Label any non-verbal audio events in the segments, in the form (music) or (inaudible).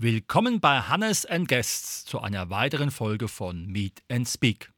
Willkommen bei Hannes and Guests zu einer weiteren Folge von Meet and Speak.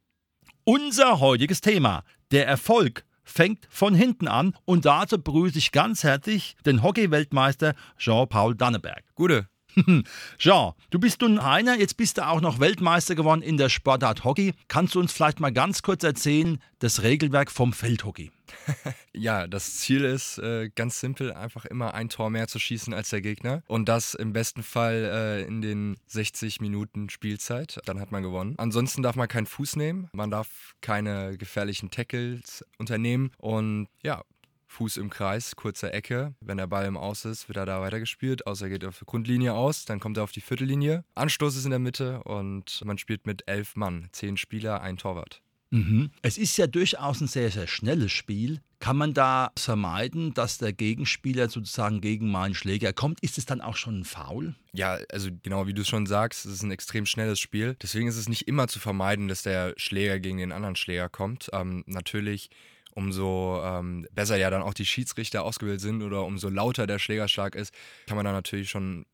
Unser heutiges Thema: Der Erfolg fängt von hinten an und dazu begrüße ich ganz herzlich den Hockey-Weltmeister Jean-Paul Danneberg. Gute. (laughs) Jean, du bist nun einer, jetzt bist du auch noch Weltmeister geworden in der Sportart Hockey. Kannst du uns vielleicht mal ganz kurz erzählen, das Regelwerk vom Feldhockey? (laughs) ja, das Ziel ist äh, ganz simpel, einfach immer ein Tor mehr zu schießen als der Gegner. Und das im besten Fall äh, in den 60 Minuten Spielzeit. Dann hat man gewonnen. Ansonsten darf man keinen Fuß nehmen. Man darf keine gefährlichen Tackles unternehmen. Und ja, Fuß im Kreis, kurze Ecke. Wenn der Ball im Aus ist, wird er da weitergespielt. Außer er geht auf die Grundlinie aus, dann kommt er auf die Viertellinie. Anstoß ist in der Mitte und man spielt mit elf Mann. Zehn Spieler, ein Torwart. Mhm. Es ist ja durchaus ein sehr, sehr schnelles Spiel. Kann man da vermeiden, dass der Gegenspieler sozusagen gegen meinen Schläger kommt? Ist es dann auch schon ein Foul? Ja, also genau wie du schon sagst, es ist ein extrem schnelles Spiel. Deswegen ist es nicht immer zu vermeiden, dass der Schläger gegen den anderen Schläger kommt. Ähm, natürlich umso ähm, besser ja dann auch die Schiedsrichter ausgebildet sind oder umso lauter der Schlägerschlag ist, kann man da natürlich schon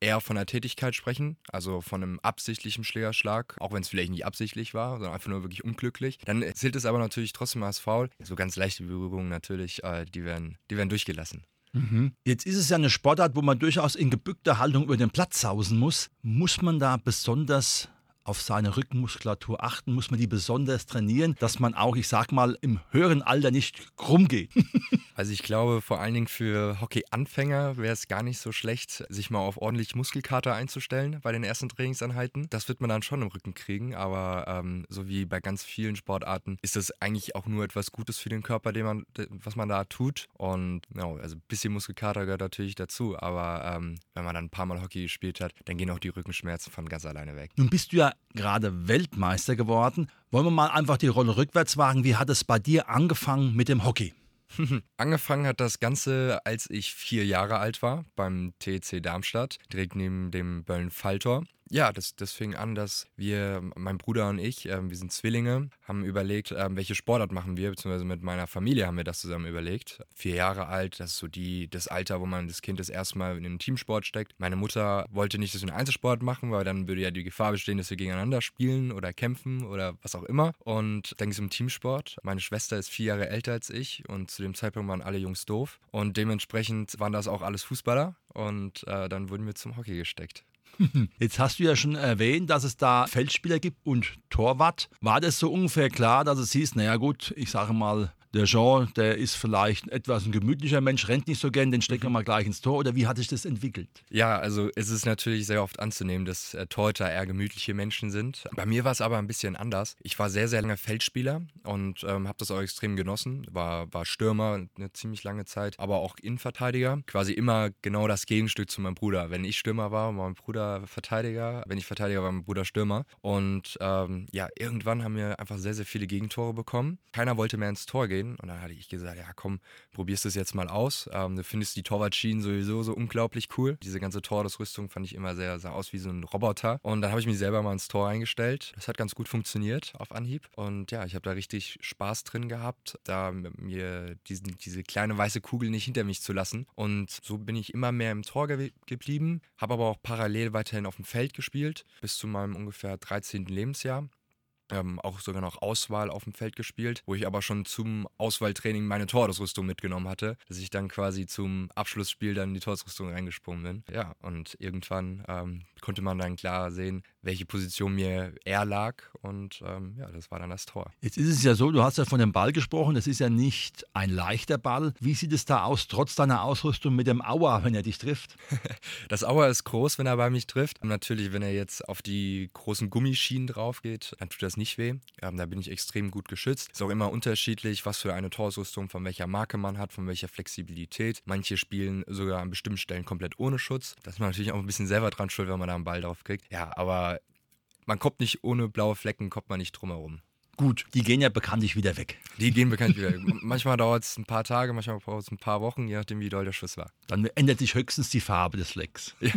eher von der Tätigkeit sprechen, also von einem absichtlichen Schlägerschlag, auch wenn es vielleicht nicht absichtlich war, sondern einfach nur wirklich unglücklich. Dann zählt es aber natürlich trotzdem als Foul. So ganz leichte Berührungen natürlich, äh, die, werden, die werden durchgelassen. Mhm. Jetzt ist es ja eine Sportart, wo man durchaus in gebückter Haltung über den Platz sausen muss. Muss man da besonders auf seine Rückenmuskulatur achten? Muss man die besonders trainieren, dass man auch, ich sag mal, im höheren Alter nicht krumm geht? (laughs) also ich glaube, vor allen Dingen für Hockey-Anfänger wäre es gar nicht so schlecht, sich mal auf ordentlich Muskelkater einzustellen bei den ersten Trainingseinheiten. Das wird man dann schon im Rücken kriegen, aber ähm, so wie bei ganz vielen Sportarten ist das eigentlich auch nur etwas Gutes für den Körper, den man, was man da tut. Und ja, also ein bisschen Muskelkater gehört natürlich dazu, aber ähm, wenn man dann ein paar Mal Hockey gespielt hat, dann gehen auch die Rückenschmerzen von ganz alleine weg. Nun bist du ja gerade Weltmeister geworden. Wollen wir mal einfach die Rolle rückwärts wagen? Wie hat es bei dir angefangen mit dem Hockey? (laughs) Angefangen hat das Ganze, als ich vier Jahre alt war, beim TEC Darmstadt, direkt neben dem Böllen-Falltor. Ja, das, das fing an, dass wir, mein Bruder und ich, äh, wir sind Zwillinge, haben überlegt, äh, welche Sportart machen wir, beziehungsweise mit meiner Familie haben wir das zusammen überlegt. Vier Jahre alt, das ist so die, das Alter, wo man das Kind das erste Mal in den Teamsport steckt. Meine Mutter wollte nicht, dass wir einen Einzelsport machen, weil dann würde ja die Gefahr bestehen, dass wir gegeneinander spielen oder kämpfen oder was auch immer. Und dann ging es um Teamsport. Meine Schwester ist vier Jahre älter als ich und zu dem Zeitpunkt waren alle Jungs doof. Und dementsprechend waren das auch alles Fußballer. Und äh, dann wurden wir zum Hockey gesteckt. (laughs) Jetzt hast du ja schon erwähnt, dass es da Feldspieler gibt und Torwart. War das so ungefähr klar, dass es hieß, naja gut, ich sage mal, der Jean, der ist vielleicht etwas ein gemütlicher Mensch, rennt nicht so gern, den stecken wir mal gleich ins Tor. Oder wie hat sich das entwickelt? Ja, also es ist natürlich sehr oft anzunehmen, dass äh, Torhüter eher gemütliche Menschen sind. Bei mir war es aber ein bisschen anders. Ich war sehr, sehr lange Feldspieler und ähm, habe das auch extrem genossen. War, war Stürmer eine ziemlich lange Zeit, aber auch Innenverteidiger. Quasi immer genau das Gegenstück zu meinem Bruder. Wenn ich Stürmer war, war mein Bruder Verteidiger. Wenn ich Verteidiger war, mein Bruder Stürmer. Und ähm, ja, irgendwann haben wir einfach sehr, sehr viele Gegentore bekommen. Keiner wollte mehr ins Tor gehen gesehen und dann hatte ich gesagt, ja komm, probierst das jetzt mal aus. Ähm, du findest die Torwartschienen sowieso so unglaublich cool. Diese ganze Torwärtsrüstung fand ich immer sehr, sah aus wie so ein Roboter. Und dann habe ich mich selber mal ins Tor eingestellt. Das hat ganz gut funktioniert auf Anhieb. Und ja, ich habe da richtig Spaß drin gehabt, da mir diesen, diese kleine weiße Kugel nicht hinter mich zu lassen. Und so bin ich immer mehr im Tor ge geblieben, habe aber auch parallel weiterhin auf dem Feld gespielt, bis zu meinem ungefähr 13. Lebensjahr ähm, auch sogar noch Auswahl auf dem Feld gespielt, wo ich aber schon zum Auswahltraining meine Torausrüstung mitgenommen hatte, dass ich dann quasi zum Abschlussspiel dann in die Torausrüstung reingesprungen bin. Ja, und irgendwann ähm, konnte man dann klar sehen, welche Position mir eher lag. Und ähm, ja, das war dann das Tor. Jetzt ist es ja so, du hast ja von dem Ball gesprochen, das ist ja nicht ein leichter Ball. Wie sieht es da aus, trotz deiner Ausrüstung mit dem Auer, wenn er dich trifft? (laughs) das Auer ist groß, wenn er bei mich trifft. Und natürlich, wenn er jetzt auf die großen Gummischienen drauf geht, dann tut das nicht weh. Ähm, da bin ich extrem gut geschützt. Ist auch immer unterschiedlich, was für eine Torausrüstung, von welcher Marke man hat, von welcher Flexibilität. Manche spielen sogar an bestimmten Stellen komplett ohne Schutz. Da ist man natürlich auch ein bisschen selber dran schuld, wenn man da einen Ball drauf kriegt. Ja, aber man kommt nicht ohne blaue Flecken, kommt man nicht drum herum. Gut, die gehen ja bekanntlich wieder weg. Die gehen bekanntlich wieder weg. manchmal dauert es ein paar Tage, manchmal dauert es ein paar Wochen, je nachdem, wie doll der Schuss war. Dann ändert sich höchstens die Farbe des Flecks. (laughs) Ja,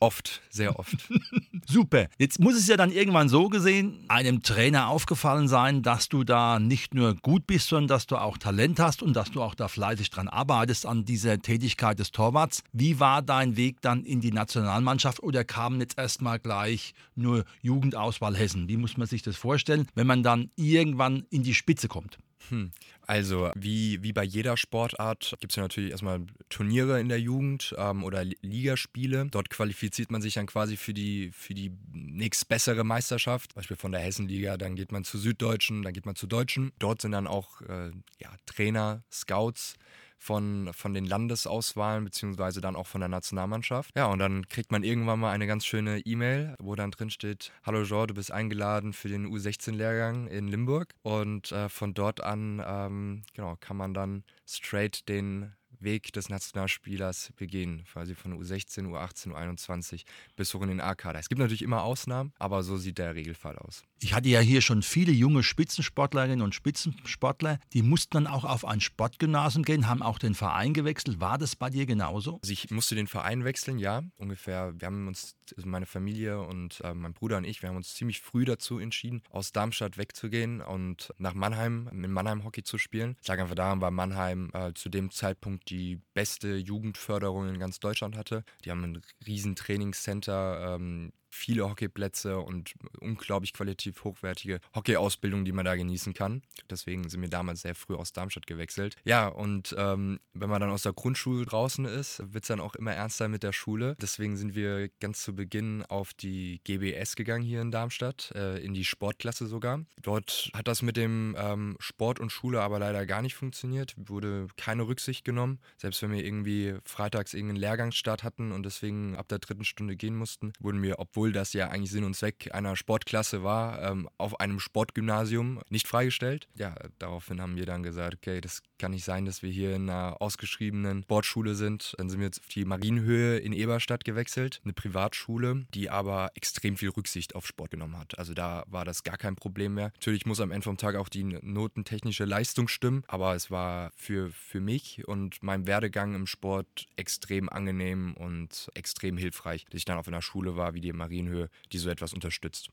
oft, sehr oft. (laughs) Super. Jetzt muss es ja dann irgendwann so gesehen einem Trainer aufgefallen sein, dass du da nicht nur gut bist, sondern dass du auch Talent hast und dass du auch da fleißig dran arbeitest an dieser Tätigkeit des Torwarts. Wie war dein Weg dann in die Nationalmannschaft oder kam jetzt erstmal gleich nur Jugendauswahl Hessen? Wie muss man sich das vorstellen, wenn man dann dann irgendwann in die Spitze kommt? Hm. Also, wie, wie bei jeder Sportart gibt es ja natürlich erstmal Turniere in der Jugend ähm, oder Ligaspiele. Dort qualifiziert man sich dann quasi für die, für die nächstbessere Meisterschaft. Beispiel von der Hessenliga, dann geht man zu Süddeutschen, dann geht man zu Deutschen. Dort sind dann auch äh, ja, Trainer, Scouts von, von den Landesauswahlen beziehungsweise dann auch von der Nationalmannschaft. Ja, und dann kriegt man irgendwann mal eine ganz schöne E-Mail, wo dann drin steht, hallo Jean, du bist eingeladen für den U16-Lehrgang in Limburg. Und äh, von dort an ähm, genau, kann man dann straight den Weg des Nationalspielers begehen, quasi von U16, U18, U21 bis hoch in den A-Kader. Es gibt natürlich immer Ausnahmen, aber so sieht der Regelfall aus. Ich hatte ja hier schon viele junge Spitzensportlerinnen und Spitzensportler, die mussten dann auch auf ein Sportgymnasium gehen, haben auch den Verein gewechselt. War das bei dir genauso? Also ich musste den Verein wechseln, ja, ungefähr. Wir haben uns, also meine Familie und äh, mein Bruder und ich, wir haben uns ziemlich früh dazu entschieden, aus Darmstadt wegzugehen und nach Mannheim, in Mannheim Hockey zu spielen. Ich sage einfach daran, weil Mannheim äh, zu dem Zeitpunkt die beste Jugendförderung in ganz Deutschland hatte. Die haben ein riesen Trainingscenter, ähm, viele Hockeyplätze und unglaublich qualitativ hochwertige Hockeyausbildung, die man da genießen kann. Deswegen sind wir damals sehr früh aus Darmstadt gewechselt. Ja, und ähm, wenn man dann aus der Grundschule draußen ist, wird es dann auch immer ernster mit der Schule. Deswegen sind wir ganz zu Beginn auf die GBS gegangen hier in Darmstadt, äh, in die Sportklasse sogar. Dort hat das mit dem ähm, Sport und Schule aber leider gar nicht funktioniert, wurde keine Rücksicht genommen. Selbst wenn wir irgendwie freitags irgendeinen Lehrgangsstart hatten und deswegen ab der dritten Stunde gehen mussten, wurden wir, obwohl obwohl das ja eigentlich Sinn und Zweck einer Sportklasse war, ähm, auf einem Sportgymnasium nicht freigestellt. Ja, daraufhin haben wir dann gesagt, okay, das kann nicht sein, dass wir hier in einer ausgeschriebenen Sportschule sind. Dann sind wir jetzt auf die Marienhöhe in Eberstadt gewechselt, eine Privatschule, die aber extrem viel Rücksicht auf Sport genommen hat. Also da war das gar kein Problem mehr. Natürlich muss am Ende vom Tag auch die notentechnische Leistung stimmen, aber es war für, für mich und meinen Werdegang im Sport extrem angenehm und extrem hilfreich, dass ich dann auf einer Schule war wie die Marienhöhe Marienhöhe, die so etwas unterstützt.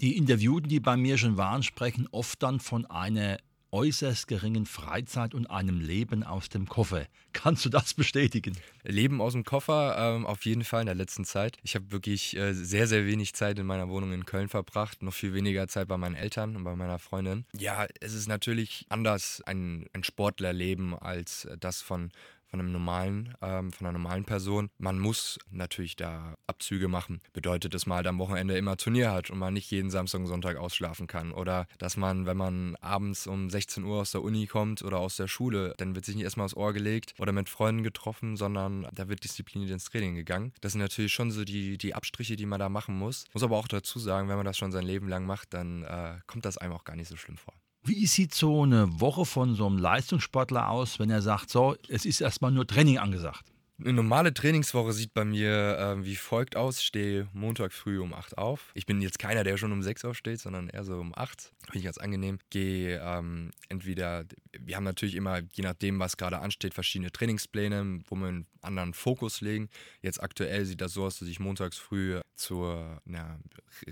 Die Interviewten, die bei mir schon waren, sprechen oft dann von einer äußerst geringen Freizeit und einem Leben aus dem Koffer. Kannst du das bestätigen? Leben aus dem Koffer, ähm, auf jeden Fall in der letzten Zeit. Ich habe wirklich äh, sehr, sehr wenig Zeit in meiner Wohnung in Köln verbracht, noch viel weniger Zeit bei meinen Eltern und bei meiner Freundin. Ja, es ist natürlich anders, ein, ein Sportlerleben als das von von einem normalen, ähm, von einer normalen Person. Man muss natürlich da Abzüge machen. Bedeutet, dass man halt am Wochenende immer Turnier hat und man nicht jeden Samstag und Sonntag ausschlafen kann. Oder dass man, wenn man abends um 16 Uhr aus der Uni kommt oder aus der Schule, dann wird sich nicht erstmal aufs Ohr gelegt oder mit Freunden getroffen, sondern da wird diszipliniert ins Training gegangen. Das sind natürlich schon so die, die Abstriche, die man da machen muss. Muss aber auch dazu sagen, wenn man das schon sein Leben lang macht, dann äh, kommt das einem auch gar nicht so schlimm vor. Wie sieht so eine Woche von so einem Leistungssportler aus, wenn er sagt, so, es ist erstmal nur Training angesagt? Eine normale Trainingswoche sieht bei mir äh, wie folgt aus. Ich stehe Montag früh um 8 auf. Ich bin jetzt keiner, der schon um 6 aufsteht, sondern eher so um 8. Finde ich ganz angenehm. Gehe ähm, entweder, wir haben natürlich immer, je nachdem, was gerade ansteht, verschiedene Trainingspläne, wo wir einen anderen Fokus legen. Jetzt aktuell sieht das so aus, dass ich montags früh zur na,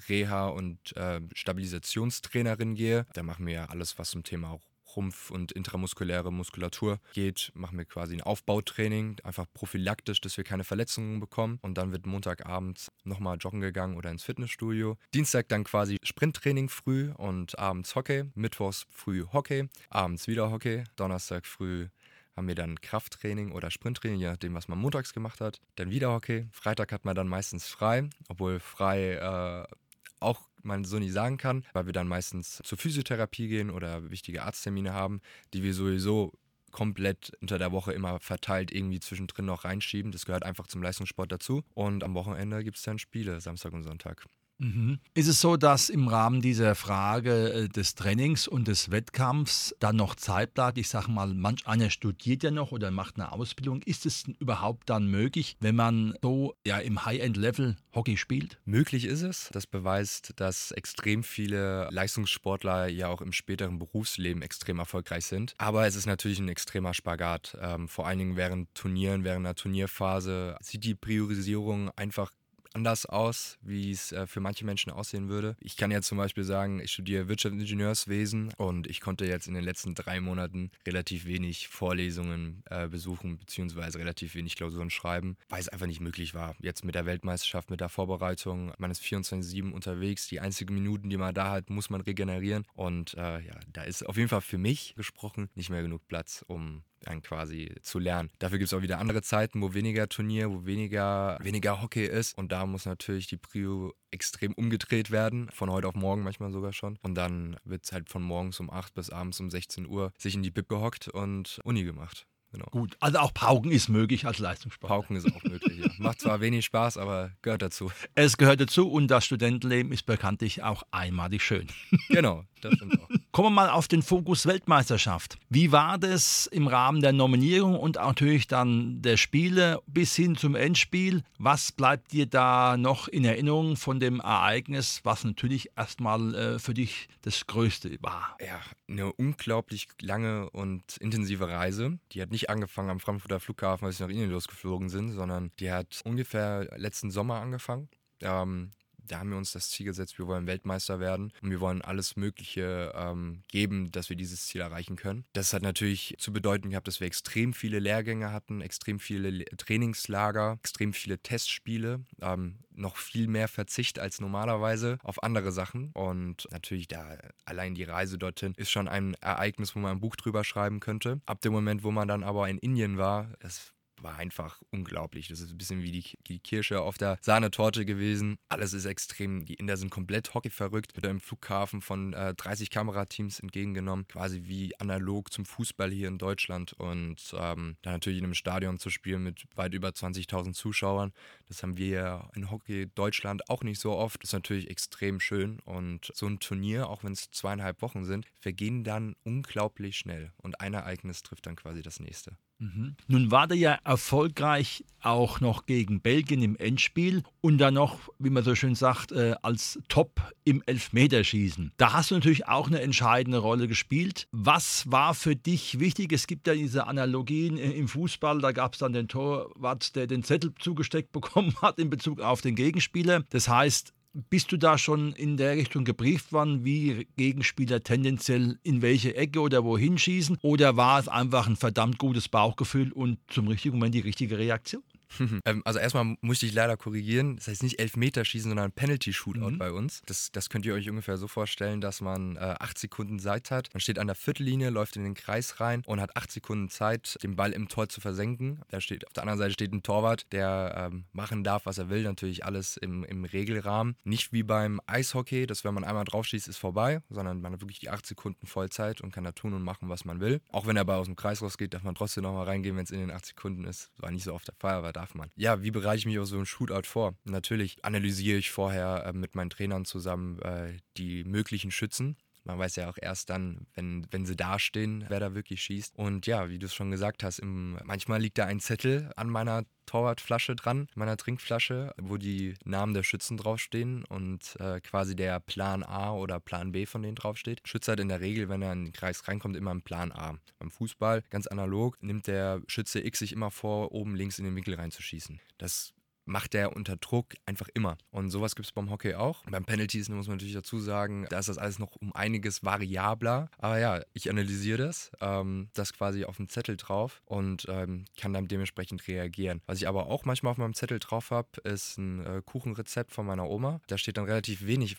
Reha- und äh, Stabilisationstrainerin gehe. Da machen wir alles, was zum Thema Rumpf- und intramuskuläre Muskulatur geht, machen wir quasi ein Aufbautraining, einfach prophylaktisch, dass wir keine Verletzungen bekommen. Und dann wird Montagabends nochmal joggen gegangen oder ins Fitnessstudio. Dienstag dann quasi Sprinttraining früh und abends Hockey. Mittwochs früh Hockey, abends wieder Hockey. Donnerstag früh haben wir dann Krafttraining oder Sprinttraining, je nachdem, was man montags gemacht hat. Dann wieder Hockey. Freitag hat man dann meistens frei, obwohl frei äh, auch man so nicht sagen kann, weil wir dann meistens zur Physiotherapie gehen oder wichtige Arzttermine haben, die wir sowieso komplett unter der Woche immer verteilt irgendwie zwischendrin noch reinschieben. Das gehört einfach zum Leistungssport dazu. Und am Wochenende gibt es dann Spiele, Samstag und Sonntag. Mhm. Ist es so, dass im Rahmen dieser Frage äh, des Trainings und des Wettkampfs dann noch Zeit bleibt? Ich sage mal, manch einer studiert ja noch oder macht eine Ausbildung. Ist es überhaupt dann möglich, wenn man so ja, im High-End-Level Hockey spielt? Möglich ist es. Das beweist, dass extrem viele Leistungssportler ja auch im späteren Berufsleben extrem erfolgreich sind. Aber es ist natürlich ein extremer Spagat. Ähm, vor allen Dingen während Turnieren, während einer Turnierphase sieht die Priorisierung einfach anders aus, wie es äh, für manche Menschen aussehen würde. Ich kann jetzt zum Beispiel sagen, ich studiere Wirtschaftsingenieurswesen und ich konnte jetzt in den letzten drei Monaten relativ wenig Vorlesungen äh, besuchen, beziehungsweise relativ wenig Klausuren schreiben, weil es einfach nicht möglich war. Jetzt mit der Weltmeisterschaft, mit der Vorbereitung, man ist 24-7 unterwegs, die einzigen Minuten, die man da hat, muss man regenerieren und äh, ja, da ist auf jeden Fall für mich gesprochen nicht mehr genug Platz, um dann quasi zu lernen. Dafür gibt es auch wieder andere Zeiten, wo weniger Turnier, wo weniger, weniger Hockey ist. Und da muss natürlich die Prio extrem umgedreht werden, von heute auf morgen manchmal sogar schon. Und dann wird es halt von morgens um 8 bis abends um 16 Uhr sich in die Bib gehockt und Uni gemacht. Genau. Gut, also auch Pauken ist möglich als Leistungssport. Pauken ist auch möglich, ja. Macht zwar wenig Spaß, aber gehört dazu. Es gehört dazu und das Studentenleben ist bekanntlich auch einmalig schön. Genau, das stimmt auch. (laughs) Kommen wir mal auf den Fokus Weltmeisterschaft. Wie war das im Rahmen der Nominierung und natürlich dann der Spiele bis hin zum Endspiel? Was bleibt dir da noch in Erinnerung von dem Ereignis, was natürlich erstmal äh, für dich das Größte war? Ja, eine unglaublich lange und intensive Reise. Die hat nicht angefangen am Frankfurter Flughafen, als wir nach Indien losgeflogen sind, sondern die hat ungefähr letzten Sommer angefangen. Ähm, da haben wir uns das Ziel gesetzt, wir wollen Weltmeister werden und wir wollen alles Mögliche ähm, geben, dass wir dieses Ziel erreichen können. Das hat natürlich zu bedeuten gehabt, dass wir extrem viele Lehrgänge hatten, extrem viele Trainingslager, extrem viele Testspiele, ähm, noch viel mehr Verzicht als normalerweise auf andere Sachen. Und natürlich da allein die Reise dorthin ist schon ein Ereignis, wo man ein Buch drüber schreiben könnte. Ab dem Moment, wo man dann aber in Indien war, es war einfach unglaublich. Das ist ein bisschen wie die, die Kirsche auf der Sahnetorte gewesen. Alles ist extrem, die Inder sind komplett hockeyverrückt. Wird im Flughafen von äh, 30 Kamerateams entgegengenommen, quasi wie analog zum Fußball hier in Deutschland. Und ähm, dann natürlich in einem Stadion zu spielen mit weit über 20.000 Zuschauern, das haben wir in Hockey Deutschland auch nicht so oft. Das ist natürlich extrem schön. Und so ein Turnier, auch wenn es zweieinhalb Wochen sind, vergehen dann unglaublich schnell. Und ein Ereignis trifft dann quasi das nächste. Mhm. Nun war der ja erfolgreich auch noch gegen Belgien im Endspiel und dann noch, wie man so schön sagt, äh, als Top im Elfmeterschießen. Da hast du natürlich auch eine entscheidende Rolle gespielt. Was war für dich wichtig? Es gibt ja diese Analogien im Fußball, da gab es dann den Torwart, der den Zettel zugesteckt (laughs) bekommen hat in Bezug auf den Gegenspieler. Das heißt, bist du da schon in der Richtung gebrieft worden, wie Gegenspieler tendenziell in welche Ecke oder wohin schießen? Oder war es einfach ein verdammt gutes Bauchgefühl und zum richtigen Moment die richtige Reaktion? (laughs) ähm, also erstmal musste ich leider korrigieren. Das heißt nicht Elfmeterschießen, sondern Penalty-Shootout mhm. bei uns. Das, das könnt ihr euch ungefähr so vorstellen, dass man äh, acht Sekunden Zeit hat. Man steht an der Viertellinie, läuft in den Kreis rein und hat acht Sekunden Zeit, den Ball im Tor zu versenken. Da steht, auf der anderen Seite steht ein Torwart, der ähm, machen darf, was er will. Natürlich alles im, im Regelrahmen. Nicht wie beim Eishockey, dass wenn man einmal draufschießt, ist vorbei, sondern man hat wirklich die acht Sekunden Vollzeit und kann da tun und machen, was man will. Auch wenn der Ball aus dem Kreis rausgeht, darf man trotzdem nochmal reingehen, wenn es in den acht Sekunden ist. War nicht so oft der Fall, aber da darf man. Ja, wie bereite ich mich auf so einen Shootout vor? Natürlich analysiere ich vorher äh, mit meinen Trainern zusammen äh, die möglichen Schützen. Man weiß ja auch erst dann, wenn, wenn sie dastehen, wer da wirklich schießt. Und ja, wie du es schon gesagt hast, im, manchmal liegt da ein Zettel an meiner Torwartflasche dran, meiner Trinkflasche, wo die Namen der Schützen draufstehen und äh, quasi der Plan A oder Plan B von denen draufsteht. Schütze hat in der Regel, wenn er in den Kreis reinkommt, immer einen Plan A. Beim Fußball, ganz analog, nimmt der Schütze X sich immer vor, oben links in den Winkel reinzuschießen. Das macht er unter Druck einfach immer. Und sowas gibt es beim Hockey auch. Beim Penalties muss man natürlich dazu sagen, da ist das alles noch um einiges variabler. Aber ja, ich analysiere das, ähm, das quasi auf dem Zettel drauf und ähm, kann dann dementsprechend reagieren. Was ich aber auch manchmal auf meinem Zettel drauf habe, ist ein äh, Kuchenrezept von meiner Oma. Da steht dann relativ wenig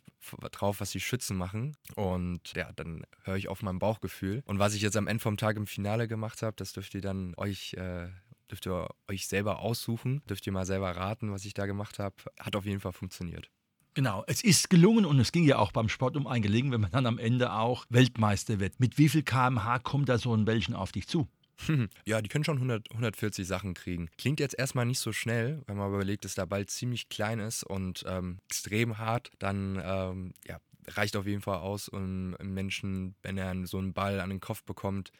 drauf, was die Schützen machen. Und ja, dann höre ich auf mein Bauchgefühl. Und was ich jetzt am Ende vom Tag im Finale gemacht habe, das dürft ihr dann euch äh, dürft ihr euch selber aussuchen, dürft ihr mal selber raten, was ich da gemacht habe. Hat auf jeden Fall funktioniert. Genau, es ist gelungen und es ging ja auch beim Sport um ein Gelingen, wenn man dann am Ende auch Weltmeister wird. Mit wie viel kmh kommt da so ein Welchen auf dich zu? Ja, die können schon 100, 140 Sachen kriegen. Klingt jetzt erstmal nicht so schnell, wenn man überlegt, dass der Ball ziemlich klein ist und ähm, extrem hart. Dann ähm, ja, reicht auf jeden Fall aus, um einen Menschen, wenn er so einen Ball an den Kopf bekommt,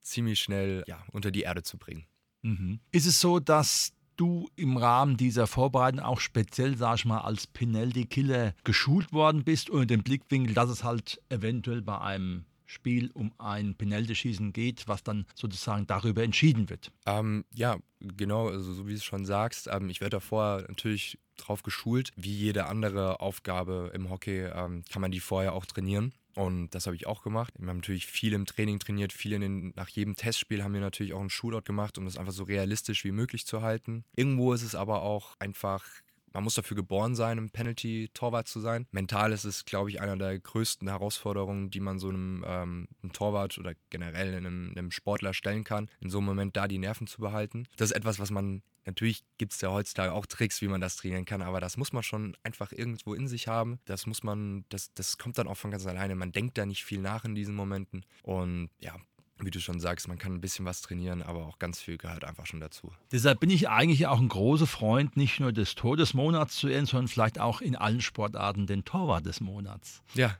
ziemlich schnell ja, unter die Erde zu bringen. Mhm. Ist es so, dass du im Rahmen dieser Vorbereitung auch speziell, sag ich mal, als Penalty-Killer geschult worden bist unter dem Blickwinkel, dass es halt eventuell bei einem Spiel um ein Penalty-Schießen geht, was dann sozusagen darüber entschieden wird. Ähm, ja, genau, also so wie du es schon sagst. Ähm, ich werde davor natürlich drauf geschult. Wie jede andere Aufgabe im Hockey ähm, kann man die vorher auch trainieren. Und das habe ich auch gemacht. Wir haben natürlich viel im Training trainiert, viel in den, nach jedem Testspiel haben wir natürlich auch einen Shootout gemacht, um das einfach so realistisch wie möglich zu halten. Irgendwo ist es aber auch einfach man muss dafür geboren sein, ein Penalty-Torwart zu sein. Mental ist es, glaube ich, einer der größten Herausforderungen, die man so einem, ähm, einem Torwart oder generell einem, einem, Sportler stellen kann, in so einem Moment da die Nerven zu behalten. Das ist etwas, was man, natürlich gibt es ja heutzutage auch Tricks, wie man das trainieren kann, aber das muss man schon einfach irgendwo in sich haben. Das muss man, das, das kommt dann auch von ganz alleine. Man denkt da nicht viel nach in diesen Momenten. Und ja, wie du schon sagst, man kann ein bisschen was trainieren, aber auch ganz viel gehört einfach schon dazu. Deshalb bin ich eigentlich auch ein großer Freund, nicht nur des Todesmonats zu ehren, sondern vielleicht auch in allen Sportarten den Torwart des Monats. Ja.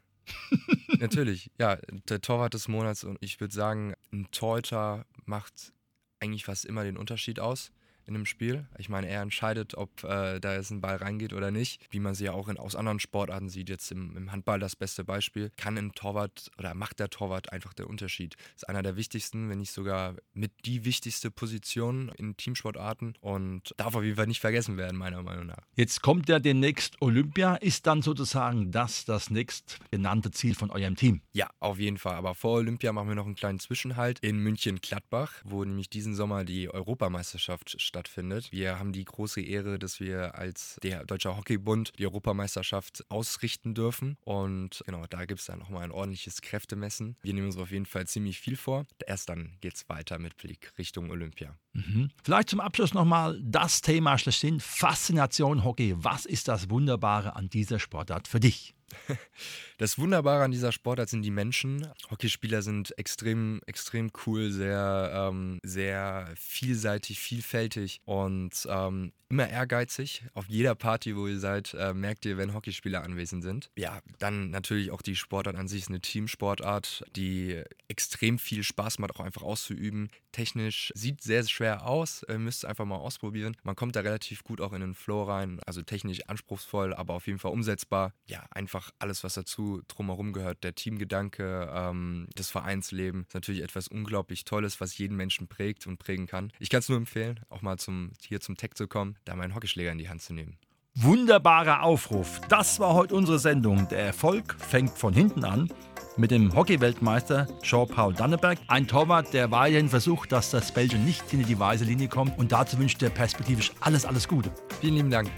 (laughs) Natürlich, ja, der Torwart des Monats und ich würde sagen, ein Torhüter macht eigentlich fast immer den Unterschied aus in einem Spiel. Ich meine, er entscheidet, ob äh, da jetzt ein Ball reingeht oder nicht. Wie man sie ja auch in, aus anderen Sportarten sieht, jetzt im, im, Handball das beste Beispiel, kann ein Torwart oder macht der Torwart einfach den Unterschied. Ist einer der wichtigsten, wenn nicht sogar mit die wichtigste Position in Teamsportarten und darf auf jeden Fall nicht vergessen werden, meiner Meinung nach. Jetzt kommt ja demnächst Olympia. Ist dann sozusagen das das nächst genannte Ziel von eurem Team? Ja, auf jeden Fall. Aber vor Olympia machen wir noch einen kleinen Zwischenhalt in München-Gladbach, wo nämlich diesen Sommer die Europameisterschaft stattfindet. Wir haben die große Ehre, dass wir als der Deutsche Hockeybund die Europameisterschaft ausrichten dürfen. Und genau, da gibt es dann nochmal ein ordentliches Kräftemessen. Wir nehmen uns auf jeden Fall ziemlich viel vor. Erst dann geht es weiter mit Blick Richtung Olympia. Mhm. Vielleicht zum Abschluss nochmal das Thema schlechthin: Faszination Hockey. Was ist das Wunderbare an dieser Sportart für dich? (laughs) Das Wunderbare an dieser Sportart sind die Menschen. Hockeyspieler sind extrem, extrem cool, sehr, ähm, sehr vielseitig, vielfältig und ähm, immer ehrgeizig. Auf jeder Party, wo ihr seid, äh, merkt ihr, wenn Hockeyspieler anwesend sind. Ja, dann natürlich auch die Sportart an sich ist eine Teamsportart, die extrem viel Spaß macht, auch einfach auszuüben. Technisch sieht sehr schwer aus, äh, müsst einfach mal ausprobieren. Man kommt da relativ gut auch in den Flow rein, also technisch anspruchsvoll, aber auf jeden Fall umsetzbar. Ja, einfach alles, was dazu drumherum gehört. Der Teamgedanke, ähm, das Vereinsleben ist natürlich etwas unglaublich Tolles, was jeden Menschen prägt und prägen kann. Ich kann es nur empfehlen, auch mal zum, hier zum Tech zu kommen, da meinen Hockeyschläger in die Hand zu nehmen. Wunderbarer Aufruf. Das war heute unsere Sendung. Der Erfolg fängt von hinten an mit dem Hockey-Weltmeister Jean-Paul Danneberg. Ein Torwart, der weiterhin versucht, dass das Belgien nicht hinter die weiße Linie kommt. Und dazu wünscht er perspektivisch alles, alles Gute. Vielen lieben Dank.